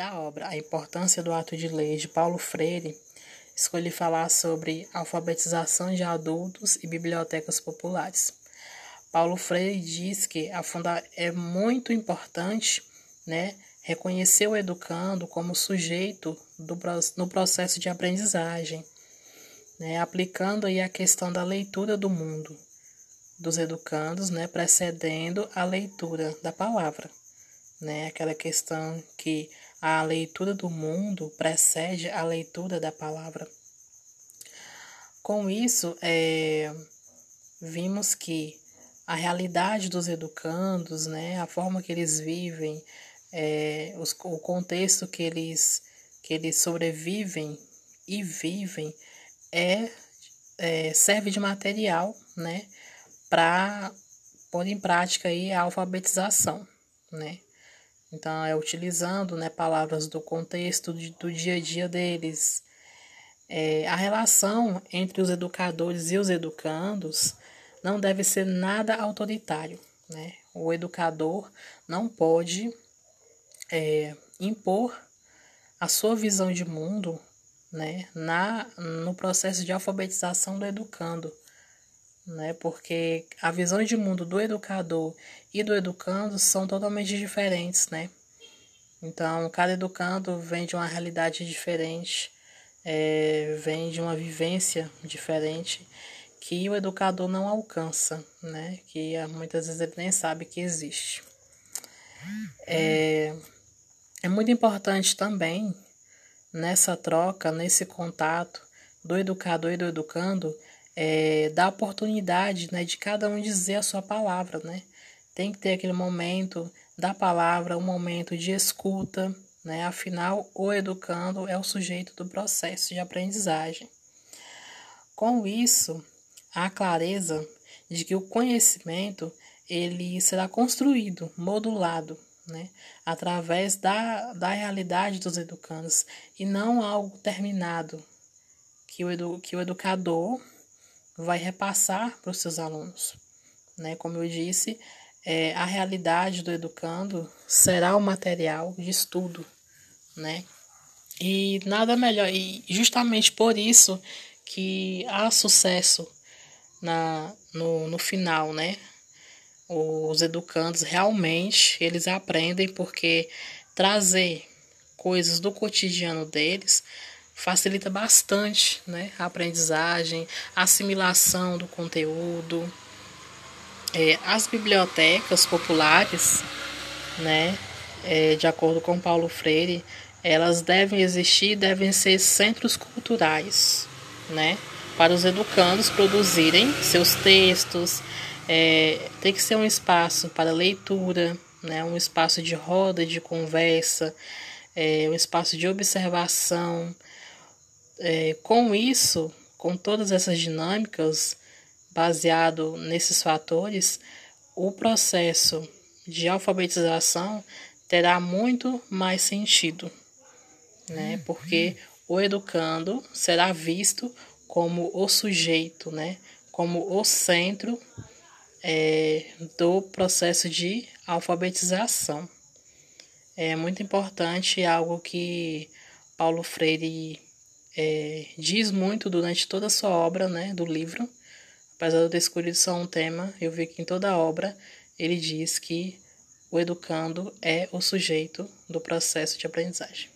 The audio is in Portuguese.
Da obra A Importância do Ato de Lei de Paulo Freire, escolhi falar sobre alfabetização de adultos e bibliotecas populares. Paulo Freire diz que a funda é muito importante né, reconhecer o educando como sujeito do, no processo de aprendizagem, né, aplicando aí a questão da leitura do mundo dos educandos, né, precedendo a leitura da palavra né? Aquela questão que a leitura do mundo precede a leitura da palavra. Com isso, é, vimos que a realidade dos educandos, né, a forma que eles vivem, é, os, o contexto que eles, que eles sobrevivem e vivem é, é serve de material né, para pôr em prática aí a alfabetização. Né? Então, é utilizando né, palavras do contexto de, do dia a dia deles. É, a relação entre os educadores e os educandos não deve ser nada autoritário. Né? O educador não pode é, impor a sua visão de mundo né, na, no processo de alfabetização do educando né? Porque a visão de mundo do educador e do educando são totalmente diferentes, né? Então, cada educando vem de uma realidade diferente, é, vem de uma vivência diferente que o educador não alcança, né? Que muitas vezes ele nem sabe que existe. É, é muito importante também nessa troca, nesse contato do educador e do educando, é, dar oportunidade né, de cada um dizer a sua palavra, né? Tem que ter aquele momento da palavra, um momento de escuta, né? Afinal, o educando é o sujeito do processo de aprendizagem. Com isso, há clareza de que o conhecimento ele será construído, modulado, né, através da, da realidade dos educandos e não algo terminado que o, edu, que o educador vai repassar para os seus alunos. Né? Como eu disse, é, a realidade do educando será o material de estudo, né? E nada melhor, e justamente por isso que há sucesso na, no, no final, né? Os educandos realmente eles aprendem porque trazer coisas do cotidiano deles facilita bastante né, a aprendizagem, a assimilação do conteúdo. É, as bibliotecas populares, né, é, de acordo com Paulo Freire, elas devem existir, devem ser centros culturais, né, para os educandos produzirem seus textos. É, tem que ser um espaço para leitura, né, um espaço de roda, de conversa, é, um espaço de observação, é, com isso, com todas essas dinâmicas, baseado nesses fatores, o processo de alfabetização terá muito mais sentido, né? Uhum. Porque o educando será visto como o sujeito, né? Como o centro é, do processo de alfabetização. É muito importante algo que Paulo Freire é, diz muito durante toda a sua obra, né, do livro. Apesar de eu ter escolhido só um tema, eu vi que em toda a obra ele diz que o educando é o sujeito do processo de aprendizagem.